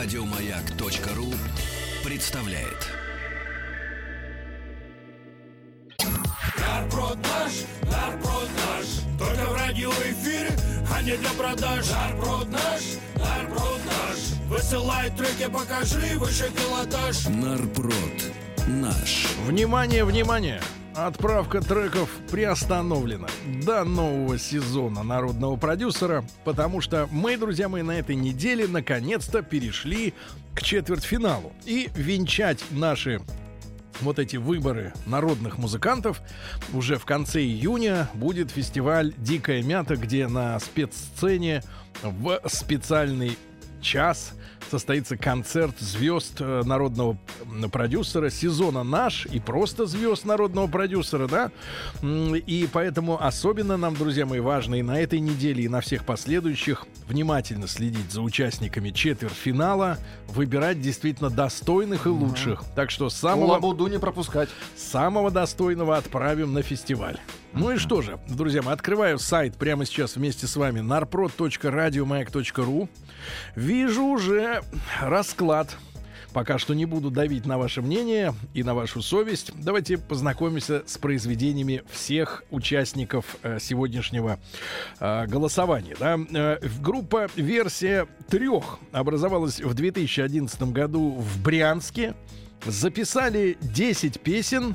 Радиомаяк.ру представляет. Нарпрод наш, нарпрод наш, только в радиоэфире, а не для продаж. Нарпрод наш, нарпрод наш, высылай треки, покажи выше пилотаж. Нарпрод наш. Внимание, внимание! Отправка треков приостановлена до нового сезона народного продюсера, потому что мы, друзья мои, на этой неделе наконец-то перешли к четвертьфиналу. И венчать наши вот эти выборы народных музыкантов уже в конце июня будет фестиваль «Дикая мята», где на спецсцене в специальный час состоится концерт звезд э, народного продюсера сезона наш и просто звезд народного продюсера, да. И поэтому особенно нам, друзья мои, важно и на этой неделе, и на всех последующих внимательно следить за участниками четвертьфинала, выбирать действительно достойных и лучших. Так что самого... Лабуду не пропускать. Самого достойного отправим на фестиваль. Ну и что же, друзья мои, открываю сайт прямо сейчас вместе с вами narprod.radiomayak.ru Вижу уже расклад Пока что не буду давить на ваше мнение и на вашу совесть. Давайте познакомимся с произведениями всех участников э, сегодняшнего э, голосования. Да? Э, группа «Версия трех» образовалась в 2011 году в Брянске. Записали 10 песен,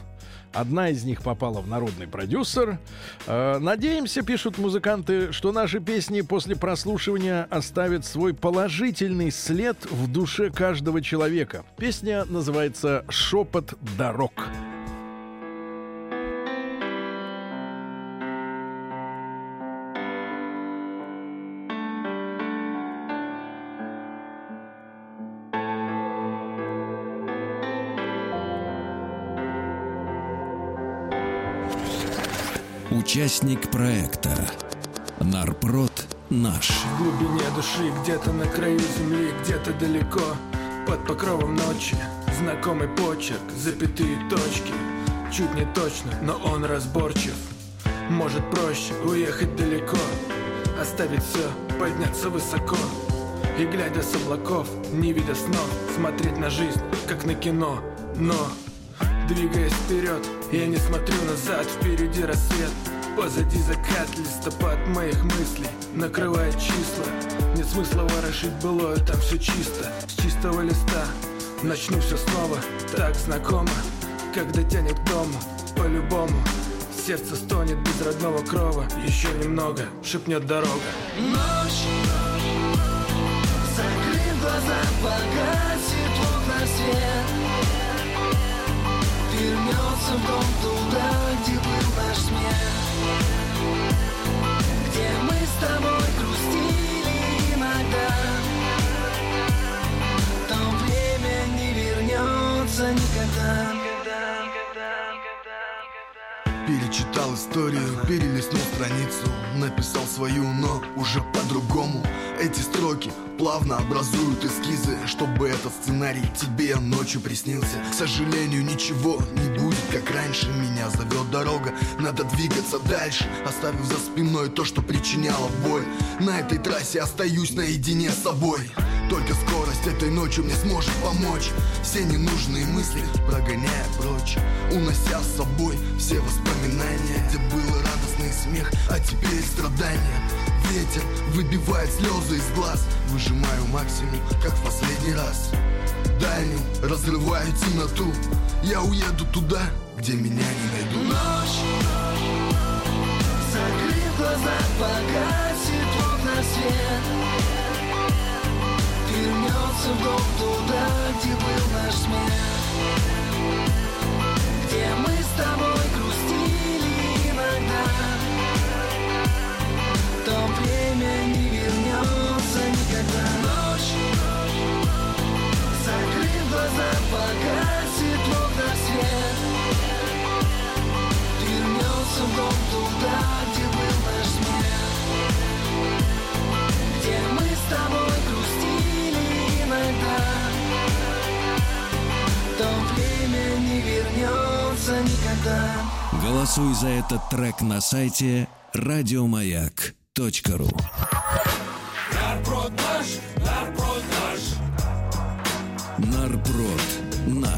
Одна из них попала в народный продюсер. Э, надеемся, пишут музыканты, что наши песни после прослушивания оставят свой положительный след в душе каждого человека. Песня называется «Шепот дорог». Участник проекта Нарпрод наш. В глубине души, где-то на краю земли, где-то далеко Под покровом ночи Знакомый почерк, запятые точки. Чуть не точно, но он разборчив. Может проще уехать далеко Оставить все, подняться высоко. И глядя с облаков, не видя снов Смотреть на жизнь, как на кино. Но Двигаясь вперед, я не смотрю назад Впереди рассвет, позади закат Листопад моих мыслей накрывает числа. Нет смысла ворошить былое, там все чисто. С чистого листа начну все снова. Так знакомо, когда тянет к дому По-любому. Сердце стонет без родного крова Еще немного, шепнет дорога. Ночь Закрыв глаза, погасит вернется в историю, перелистнул страницу. Написал свою, но уже по-другому. Эти строки плавно образуют эскизы Чтобы этот сценарий тебе ночью приснился. К сожалению, ничего не будет, как раньше. Меня зовет дорога, надо двигаться дальше. Оставив за спиной то, что причиняло боль. На этой трассе остаюсь наедине с собой только скорость этой ночью мне сможет помочь. Все ненужные мысли прогоняя прочь Унося с собой все воспоминания. Где был радостный смех, а теперь страдания. Ветер выбивает слезы из глаз. Выжимаю максимум, как в последний раз. Дальним разрываю темноту. Я уеду туда, где меня не найдут. Ночь. Закрыв глаза, погасит окна свет в дом туда, где был наш смех Где мы с тобой грустили иногда. То время не вернется никогда Ночь. Закрыв глаза, погасит окна свет. Вернется в дом туда, никогда Голосуй за этот трек на сайте радиомаяк.ру Нарпрод наш, нарпрод наш, Нарброд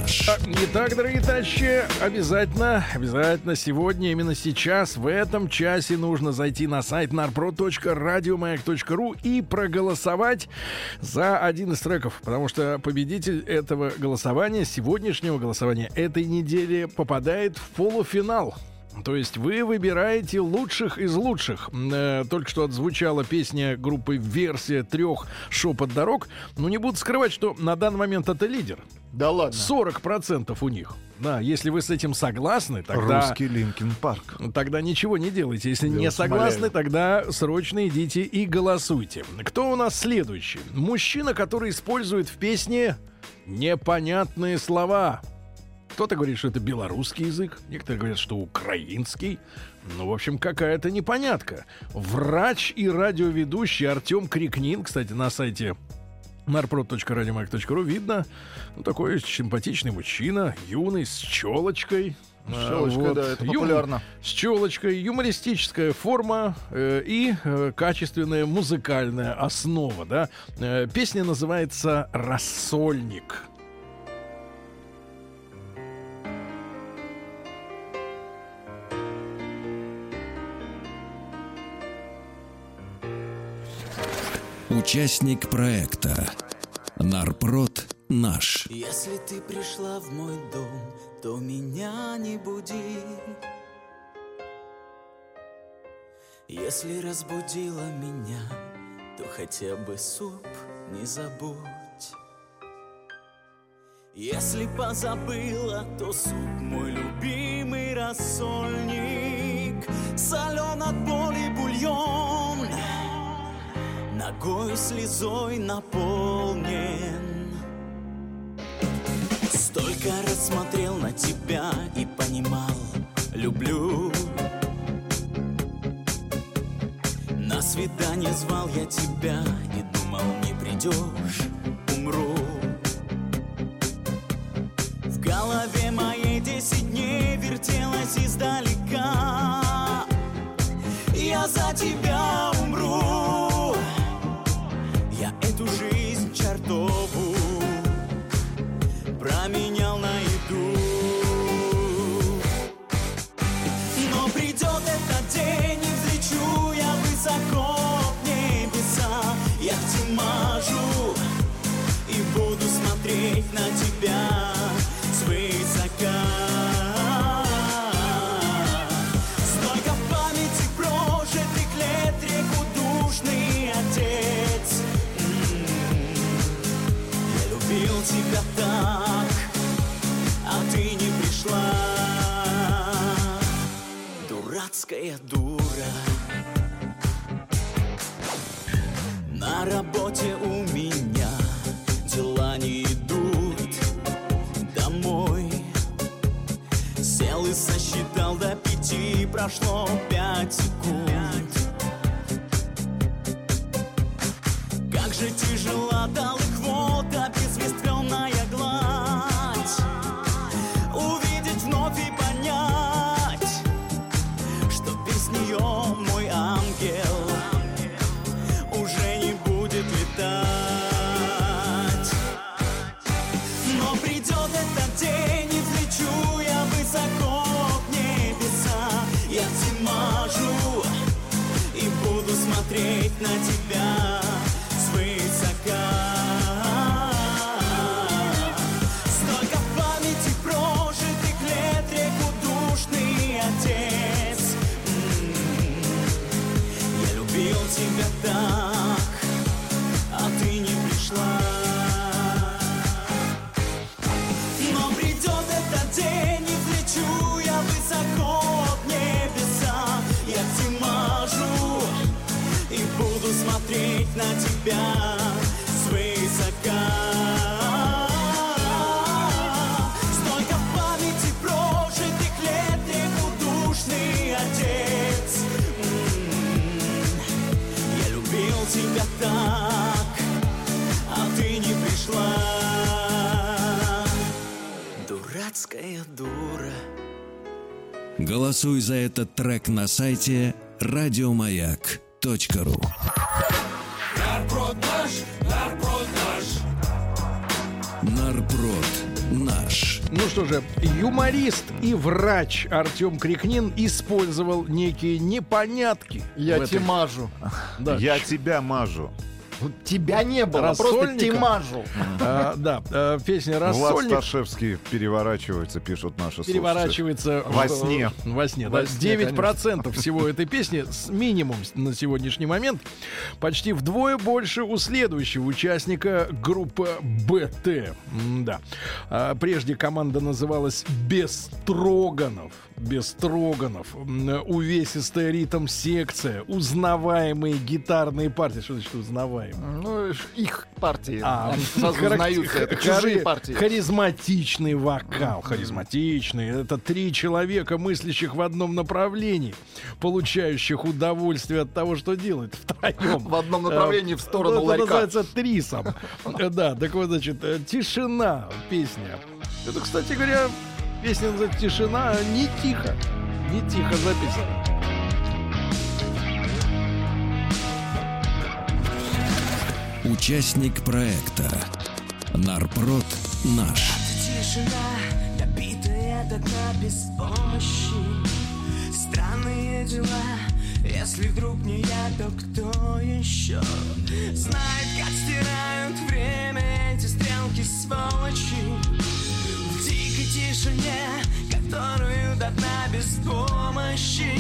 наш. Итак, дорогие товарищи, обязательно, обязательно сегодня, именно сейчас, в этом часе нужно зайти на сайт narprod.radiomayak.ru и проголосовать за один из треков, потому что победитель этого голосования, сегодняшнего голосования этой недели попадает в полуфинал. То есть вы выбираете лучших из лучших. Э, только что отзвучала песня группы «Версия трех шепот дорог». Но не буду скрывать, что на данный момент это лидер. Да ладно. 40% у них. Да, если вы с этим согласны, тогда... Русский Линкин Парк. Тогда ничего не делайте. Если Я не согласны, умоляю. тогда срочно идите и голосуйте. Кто у нас следующий? Мужчина, который использует в песне непонятные слова. Кто-то говорит, что это белорусский язык, некоторые говорят, что украинский. Ну, в общем, какая-то непонятка. Врач и радиоведущий Артем Крикнин, кстати, на сайте narprod.radiomack.ru видно, ну, такой симпатичный мужчина, юный, с челочкой. А, Щелочка, да, это Юм- популярно. С челочкой, юмористическая форма э, и э, качественная музыкальная основа, да. Э, песня называется «Рассольник». Участник проекта Нарпрод наш. Если ты пришла в мой дом, то меня не буди. Если разбудила меня, то хотя бы суп не забудь. Если позабыла, то суп мой любимый рассольник. Солен от боли бульон, ногой слезой наполнен. Столько раз смотрел на тебя и понимал, люблю. На свидание звал я тебя и думал, не придешь, умру. В голове моей десять дней вертелась издалека. Я за тебя На работе у меня дела не идут домой. Сел и сосчитал до пяти, прошло пять секунд. Как же тяжела далых Голосуй за этот трек на сайте радиомаяк.ру. Нарброд наш, нарброд наш, Ну что же, юморист и врач Артем Крикнин использовал некие непонятки. Я тебе мажу. Да. Я тебя мажу. Тебя не было, просто Рассольников? тебе мажу. А, да, а, песня Влад «Рассольник» Сташевский переворачивается, пишут наши слушатели. переворачивается Во сне. Во сне, Во да. сне, 9% всего этой песни, с минимум на сегодняшний момент, почти вдвое больше у следующего участника группы БТ. Да. прежде команда называлась Бестроганов. Бестроганов. Увесистая ритм-секция. Узнаваемые гитарные партии. Что значит узнаваемые? Ну, ш- их партии. А, Они сразу харак- узнаются. Это чужие партии. Харизматичный вокал, харизматичный. Это три человека, мыслящих в одном направлении, получающих удовольствие от того, что делают втроем. В одном направлении в сторону Это ларька. называется трисом. Да, так вот, значит, э, «Тишина» песня. Это, кстати говоря, песня называется «Тишина», не тихо. Не тихо записана. Участник проекта Нарпрод наш. Тишина, добитая до дна без помощи. Странные дела, если вдруг не я, то кто еще Знает, как стирают время эти стрелки сволочи В дикой тишине, которую до дна без помощи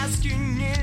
этой краски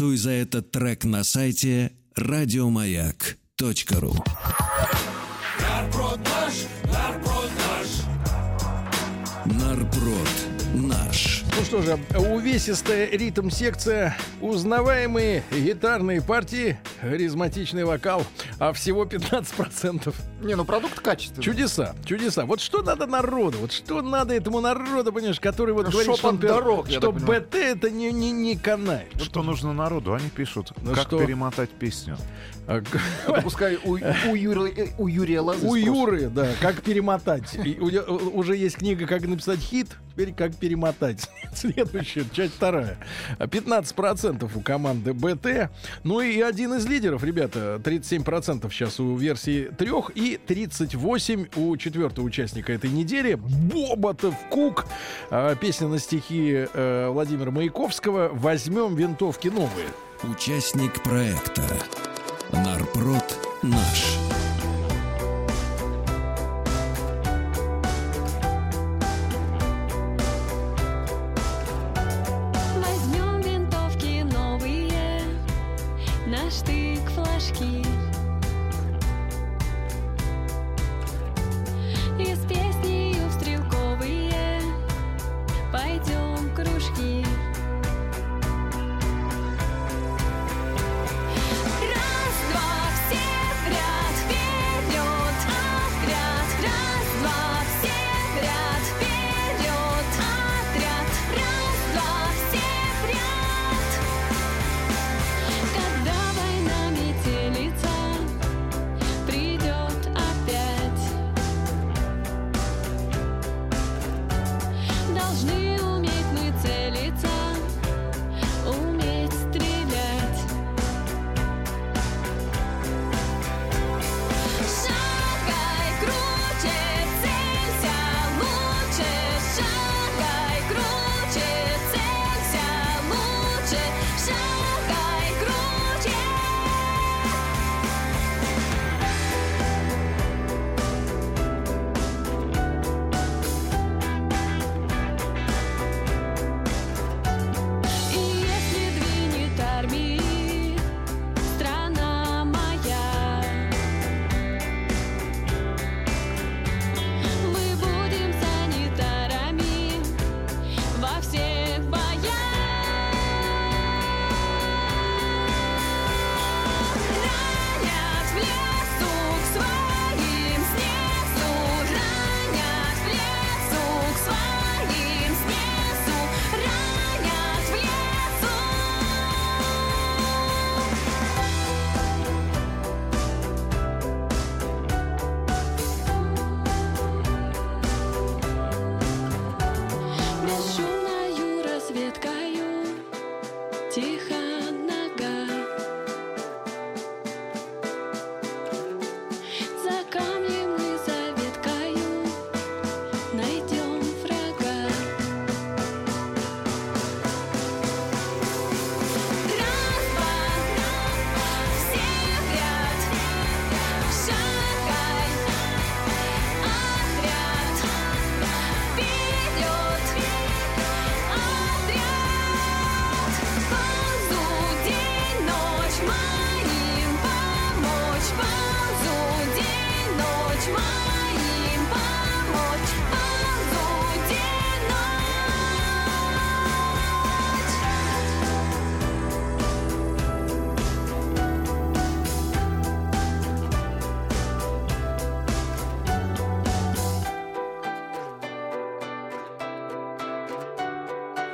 Голосуй за этот трек на сайте радиомаяк.ру. Нарпрод наш. Нарпрод наш. Ну что же, увесистая ритм-секция, узнаваемые гитарные партии, харизматичный вокал, а всего 15% Не, ну продукт качественный. Чудеса, чудеса. Вот что надо народу, вот что надо этому народу, понимаешь, который вот Ну, говорит, что, дорог, что. БТ это не, не, не канает. Что нужно народу? Они пишут, Ну как что? перемотать песню. А, Это пускай у, у, Юры- э, у Юрия Лозы У. Юры, да, как перемотать. И у него уже есть книга «Как написать хит», теперь «Как перемотать». Следующая, часть вторая. 15% у команды БТ. Ну и один из лидеров, ребята, 37% сейчас у версии трех и 38 у четвертого участника этой недели. Боботов Кук. А, Песня на стихи э, Владимира Маяковского «Возьмем винтовки новые». Участник проекта Нарпрод наш.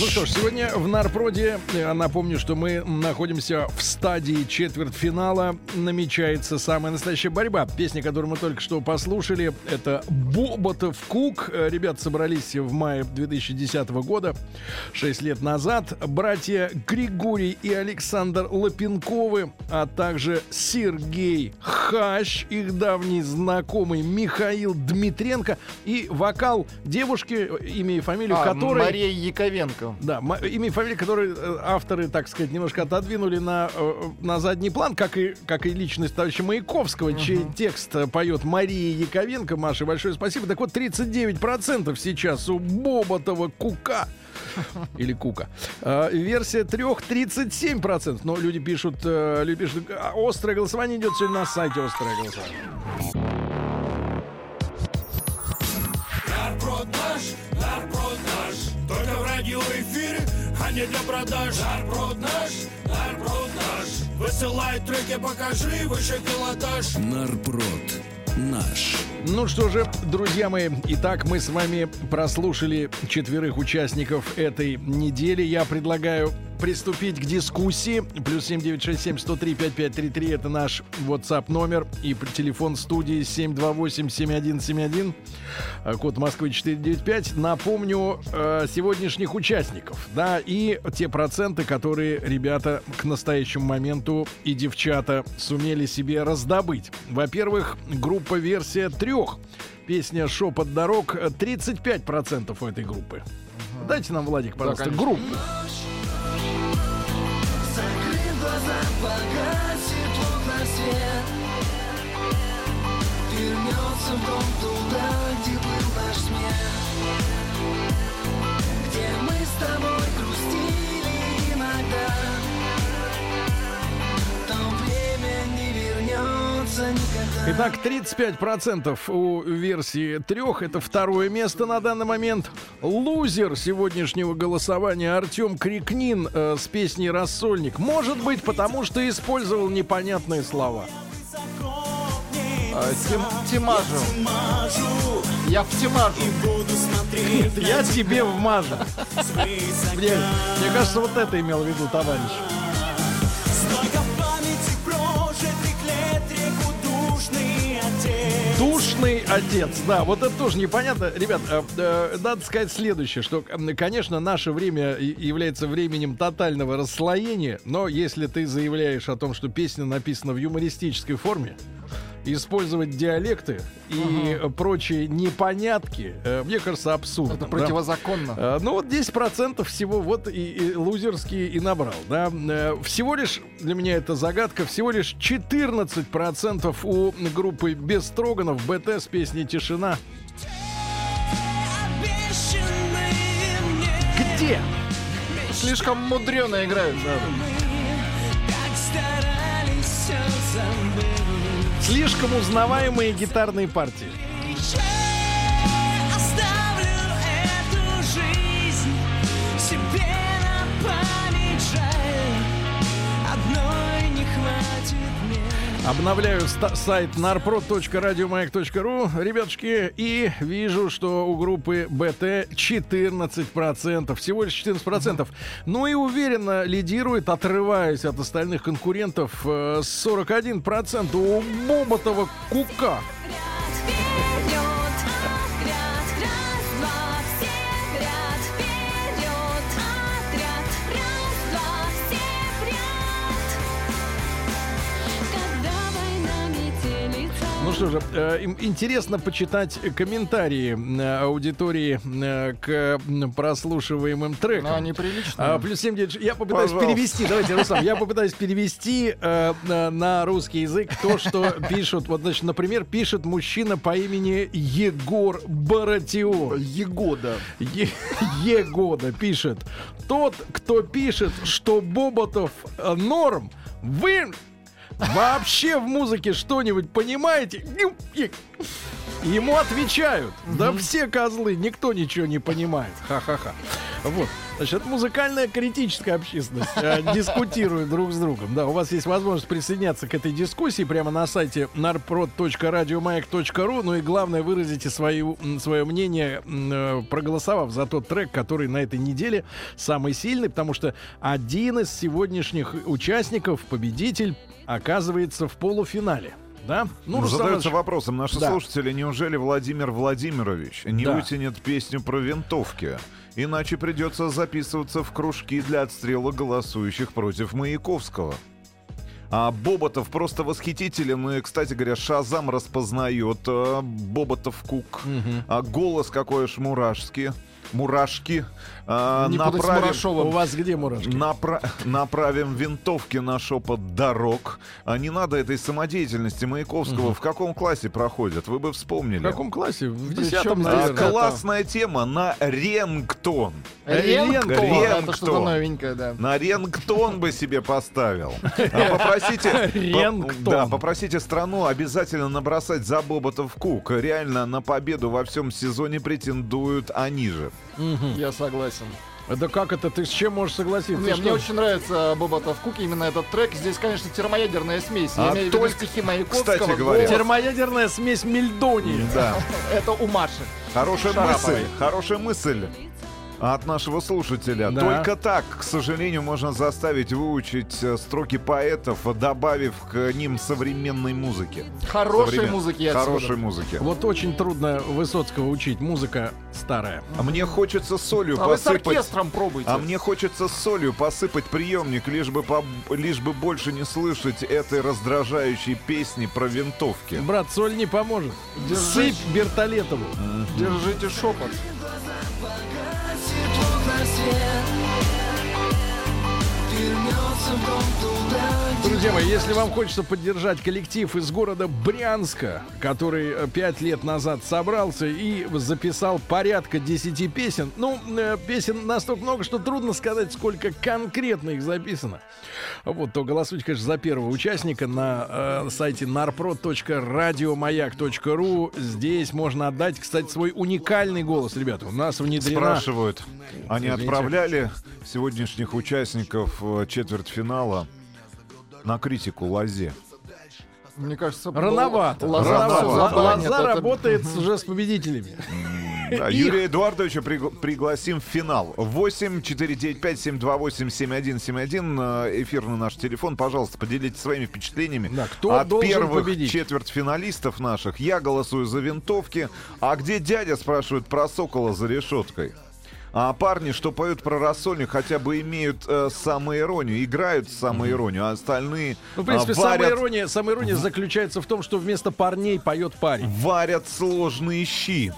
Ну что ж, сегодня в Нарпроде, напомню, что мы находимся в стадии четвертьфинала. Намечается самая настоящая борьба. Песня, которую мы только что послушали, это Боботов Кук. Э, Ребята собрались в мае 2010 года, 6 лет назад. Братья Григорий и Александр Лапенковы, а также Сергей Хащ, их давний знакомый Михаил Дмитренко и вокал девушки, имя и фамилию А, которой... Мария Яковенко. Да, ма- имя и фамилия, которые э, авторы, так сказать, немножко отодвинули на, э, на задний план, как и, как и личность товарища Маяковского, чей текст э, поет Мария Яковенко. Маша, большое спасибо. Так вот, 39% сейчас у Боботова Кука. Или Кука. Э, версия трех 37%. Но люди пишут, э, люди пишут, «А, острое голосование идет сегодня на сайте острое голосование. Нарброд наш. Нарпрод наш, только в радиоэфире, а не для продаж. Нарпрод наш, нарпрод наш, высылай треки, покажи выше пилотаж. Нарпрод наш. Ну что же, друзья мои, итак, мы с вами прослушали четверых участников этой недели. Я предлагаю приступить к дискуссии. Плюс 7967 103 5533 это наш WhatsApp номер и телефон студии 728 7171 э, код Москвы 495. Напомню э, сегодняшних участников, да, и те проценты, которые ребята к настоящему моменту и девчата сумели себе раздобыть. Во-первых, группа версия трех. Песня «Шепот дорог» э, 35% у этой группы. Дайте нам, Владик, пожалуйста, конечно. группу. Глаза, Итак, 35% у версии трех. Это второе место на данный момент. Лузер сегодняшнего голосования Артем Крикнин э, с песней «Рассольник». Может быть, потому что использовал непонятные слова. А, Тимажу. Я в Тимажу. Я тебе вмажу. Мне, мне кажется, вот это имел в виду товарищ. Душный отец, да, вот это тоже непонятно. Ребят, э, э, надо сказать следующее, что, конечно, наше время является временем тотального расслоения, но если ты заявляешь о том, что песня написана в юмористической форме, использовать диалекты и э, прочие непонятки, э, мне кажется, абсурдно. Это да. противозаконно. Э, Ну вот 10% всего вот и, и лузерский и набрал, да. Э, Всего лишь, для меня это загадка, всего лишь 14% у группы Без Строганов БТ с песней «Тишина». Где? Слишком мудрено играют. Так старались все забыть Слишком узнаваемые гитарные партии. Обновляю сайт narprod.radiomayak.ru, ребятушки, и вижу, что у группы БТ 14%, всего лишь 14%. Ну и уверенно лидирует, отрываясь от остальных конкурентов, э, 41% у Боботова Кука. Что же, э, интересно почитать комментарии аудитории к прослушиваемым трекам. Но они приличные. А, плюс 7, девять, я попытаюсь Пожалуйста. перевести, давайте, Руслан, я попытаюсь перевести э, на, русский язык то, что пишут. Вот, значит, например, пишет мужчина по имени Егор Баратион. Егода. Е- Егода пишет. Тот, кто пишет, что Боботов э, норм, вы вообще в музыке что-нибудь понимаете? Ему отвечают. Да все козлы, никто ничего не понимает. Ха-ха-ха. Вот. Значит, музыкальная критическая общественность э, дискутирует друг с другом. Да, у вас есть возможность присоединяться к этой дискуссии прямо на сайте narprod.radiomayak.ru. Ну и главное, выразите свою, м, свое мнение, э, проголосовав за тот трек, который на этой неделе самый сильный, потому что один из сегодняшних участников, победитель, оказывается в полуфинале. Да? Ну, Руслан задается Иванович, вопросом наши Да. слушатели, неужели Владимир Владимирович не Да. вытянет песню про винтовки? Иначе придется записываться в кружки для отстрела голосующих против Маяковского. А Боботов просто восхитителен. И, кстати говоря, Шазам распознает э, Боботов Кук. А голос какой аж мурашки. Мурашки. А, направим- у вас где мурашки? Напра- направим винтовки на шепот дорог. А не надо этой самодеятельности Маяковского. В каком классе проходят? Вы бы вспомнили. В каком классе? В десятом, А, наверное. это- классная тема на рингтон. Рингтон. Рингтон. Это что-то новенькое, да. На рингтон бы себе поставил. А Попросите, по- Рингтон. да, попросите страну обязательно набросать за Боботов Кук. Реально на победу во всем сезоне претендуют они же. Я согласен. Да как это? Ты с чем можешь согласиться? Не, мне очень нравится Боба Кук, именно этот трек. Здесь, конечно, термоядерная смесь. Я А имею в виду только- стихи Маяковского. кстати говоря, голос. Термоядерная смесь Мельдонии. Да. Это у Маши. Хорошая мысль, хорошая мысль от нашего слушателя. Да. Только так, к сожалению, можно заставить выучить э, строки поэтов, добавив к ним современной музыки. Хорошей Современ- музыки я Хорошей отсюда. музыки. Вот очень трудно Высоцкого учить. Музыка старая. А мне хочется солью А вы с посыпать. оркестром пробуйте. А мне хочется солью посыпать приемник, лишь бы, поб- лишь бы больше не слышать этой раздражающей песни про винтовки. Брат, соль не поможет. Сыпь Бертолетову. Держите шепот. dancing Друзья мои, если вам хочется поддержать коллектив из города Брянска, который э, пять лет назад собрался и записал порядка 10 песен, ну, э, песен настолько много, что трудно сказать, сколько конкретно их записано. Вот, то голосуйте, конечно, за первого участника на э, сайте narprod.radiomayak.ru. Здесь можно отдать, кстати, свой уникальный голос, ребята. У нас внедрена... Спрашивают, они Извините. отправляли сегодняшних участников э, четвертьфинала на критику Лазе. Мне кажется, Рановато. Лоза, Рановато. Лоза забанят, это- работает уже с победителями. Да, Юрия Эдуардовича пригла- пригласим в финал. 8 495 728 7171 э, эфирный наш телефон. Пожалуйста, поделитесь своими впечатлениями. Да, кто От первых победить? четвертьфиналистов наших. Я голосую за винтовки. А где дядя, спрашивают про Сокола за решеткой? А парни, что поют про рассольник, хотя бы имеют э, самоиронию, играют самоиронию, а остальные Ну, в принципе, а, варят, ирония, самая ирония заключается в том, что вместо парней поет парень. варят сложные щи.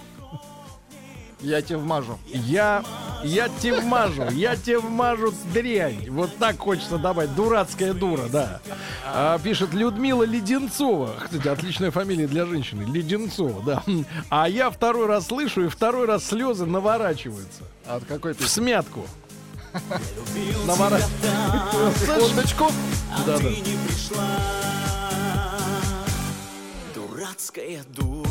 Я тебе вмажу. Я, я тебе вмажу, я тебе вмажу дрянь. Вот так хочется добавить. Дурацкая дура, да. А, пишет Людмила Леденцова. Кстати, отличная фамилия для женщины. Леденцова, да. А я второй раз слышу, и второй раз слезы наворачиваются. А От какой В песни? смятку. Наворачиваются. Секундочку. Да, да. не пришла. Дурацкая дура.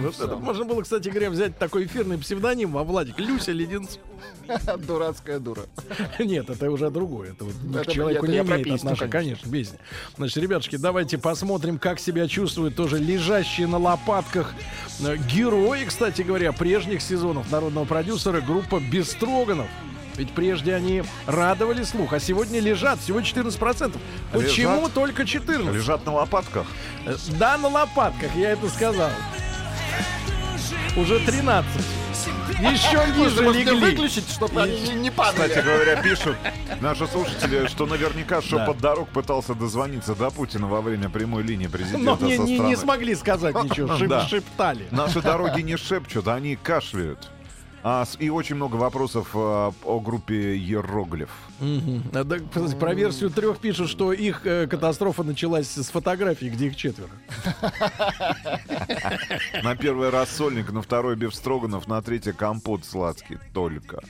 Вот это можно было, кстати говоря, взять такой эфирный псевдоним во Владик. Люся Леденцова. Дурацкая дура. Нет, это уже другое. Это вот Это к человеку я- не имеет отношения. конечно. Конечно, песня. Значит, ребятушки, давайте посмотрим, как себя чувствуют тоже лежащие на лопатках э, герои, кстати говоря, прежних сезонов народного продюсера группа Бестроганов. Ведь прежде они радовали слух, а сегодня лежат всего 14%. Почему Лежат? только 14%? Лежат на лопатках. Э, Да, на лопатках, я это сказал. Уже 13. Еще ниже Может, легли. выключить, чтобы они не- не падали. Кстати говоря, пишут наши слушатели, что наверняка шепот дорог пытался дозвониться до Путина во время прямой линии Но президента не, со не, страны. не смогли сказать ничего, шип- Да. шептали. Наши дороги не шепчут, они кашляют. А, и очень много вопросов а, о группе Ероглиф. Мгм. А, да, кстати, про версию трех пишут, что их э, катастрофа началась с фотографии, где их четверо. На первый раз сольник, на второй Бефстроганов, на третий компот сладкий только.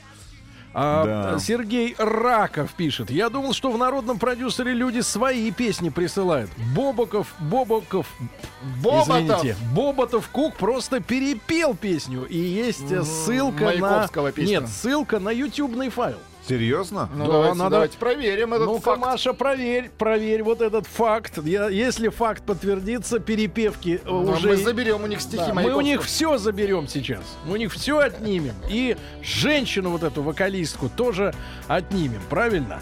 А, Да. Сергей Раков пишет. Я думал, что в народном продюсере люди свои песни присылают. Бобоков, Бобоков, Боботов. извините, Боботов Кук просто перепел песню. И есть э, ссылка Маяковского на... песня. Нет, ссылка на ютубный файл. Серьезно? Ну, Да, давайте, надо- давайте проверим этот Ну-ка, факт. Маша, проверь, проверь вот этот факт. Я- если факт подтвердится, перепевки э, Ну, уже... Мы заберем у них стихи Да, мы у них все заберем сейчас. Мы у них все отнимем. И женщину вот эту вокалистку тоже отнимем, правильно?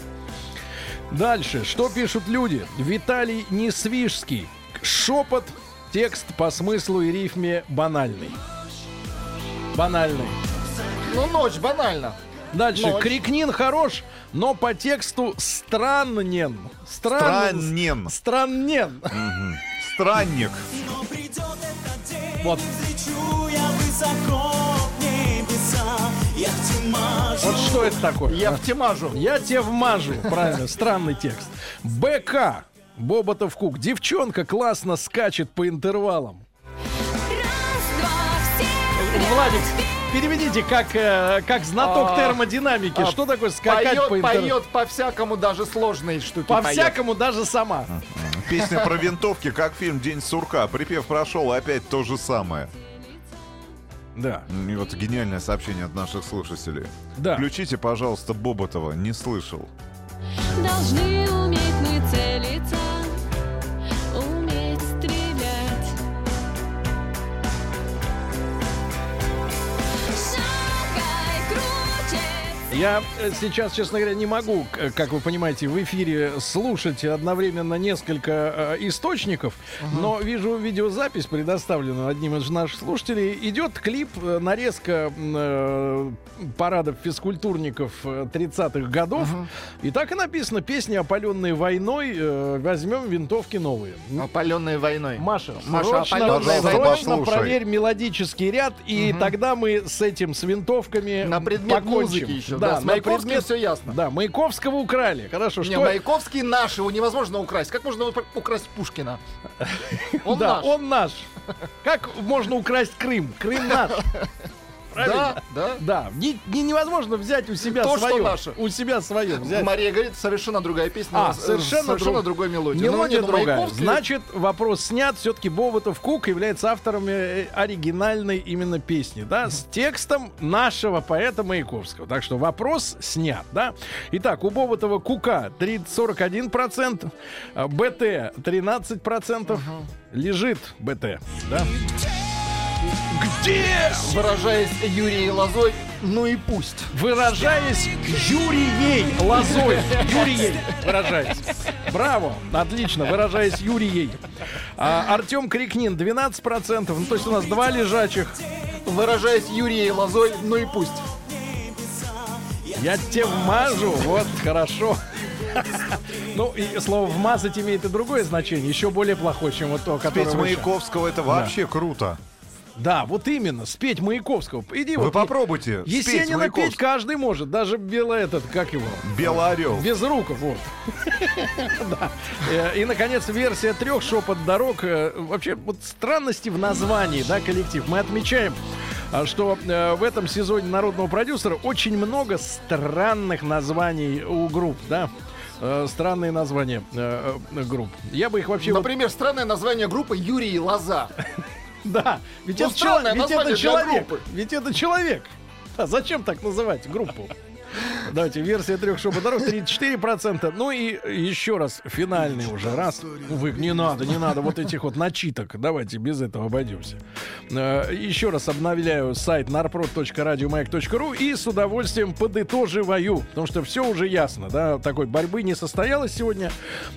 Дальше. Что пишут люди? Виталий Несвижский. Шепот. Текст по смыслу и рифме банальный. Банальный. Ну, ночь, банально. Дальше. Ночь. Крикнин хорош, но по тексту страннен. Стран... Страннен. Страннен. Странник. Но придет этот день, Вот. взлечу я высоко в небеса. Я в тимажу. Вот что это такое? Я а? в темажу. Я тебе вмажу. Правильно, странный текст. БК. Боботов Кук. Девчонка классно скачет по интервалам. Раз, два, все Владик, переведите, как, э, как знаток А, термодинамики. а, Что такое скакать Поет, по интернету? поет по-всякому, даже сложные штуки. По-всякому даже сама. Песня про винтовки, как фильм «День сурка». Припев прошел, опять то же самое. Да. И вот гениальное сообщение от наших слушателей. Да. Включите, пожалуйста, Боботова. Не слышал. Должны уметь мы целиться, Я э, сейчас, честно говоря, не могу, к- как вы понимаете, в эфире слушать одновременно несколько э, источников, но вижу видеозапись, предоставленную одним из наших слушателей. Идет клип, э, нарезка э, парадов физкультурников э, 30-х годов. И так и написано, песни, опаленные войной, э, возьмем винтовки новые. Опаленной войной. Маша, Маша, срочно, срочно проверь мелодический ряд, и тогда мы с этим, с винтовками На предмет покончим. музыки еще. Да, с на Маяковским предмет- все ясно. Да, Маяковского украли. Хорошо, Не, что... Маяковский наш, его невозможно украсть. Как можно украсть Пушкина? Он да, наш. он наш. Как можно украсть Крым? Крым наш. Правильно? Да, да. Да, не- не- невозможно взять у себя То, что свое. наше. У себя свое взять. Мария говорит, совершенно другая песня. А, с- с совершенно, совершенно друг- другой. Ну, Мелодия не, ну, другая. Маяковский- Значит, вопрос снят. Все-таки Боботов Кук является автором э, оригинальной именно песни, да, с текстом нашего поэта Маяковского. Так что вопрос снят, да. Итак, у Боботова Кука 30, 41%, а БТ 13%, лежит БТ, да. Где? Выражаясь Юрией Лозой, ну и пусть. Выражаясь Юрией Лозой. Юрией выражаясь. Браво. Отлично. Выражаясь Юрией. А, Артем Крикнин 12%. Ну, то есть у нас два лежачих. Выражаясь Юрией Лозой, ну и пусть. Я тебе вмажу. Вот, хорошо. Ну, и слово «вмазать» имеет и другое значение, еще более плохое, чем вот то, которое Петь Маяковского это вообще круто. Да, вот именно, спеть Маяковского. Иди Вы вот. попробуйте спеть Есенина петь Маяковского. каждый может, даже бело этот, как его? Белый орел. Без руков, вот. Да. Э, И, наконец, версия трех «Шепот дорог». Э, Вообще, вот странности в названии, да, коллектив. Мы отмечаем, а, что э, в этом сезоне народного продюсера очень много странных названий у групп, да. Э, Странные названия э, э, групп. Я бы их вообще... вот- Например, странное название группы Юрий Лоза. Да, ведь, Ну, это, странное ведь это человек. группы. Ведь это человек. А зачем так называть группу? Давайте, версия трех шоу дорог 34%. Ну и еще раз, финальный уже раз. Вы, не надо, не надо вот этих вот начиток. Давайте без этого обойдемся. Э, Еще раз обновляю сайт narprod.radiomayak.ru и с удовольствием подытоживаю, потому что все уже ясно, да, такой борьбы не состоялось сегодня.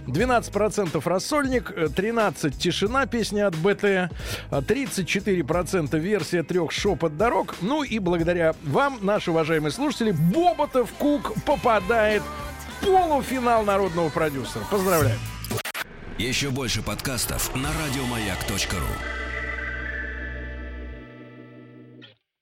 12% рассольник, э, 13 тишина, песня от БТ, э, 34% версия трех шепот дорог. Ну и благодаря вам, наши уважаемые слушатели, Боботов Кук попадает в полуфинал народного продюсера. Поздравляю. Еще больше подкастов на радиомаяк.ру.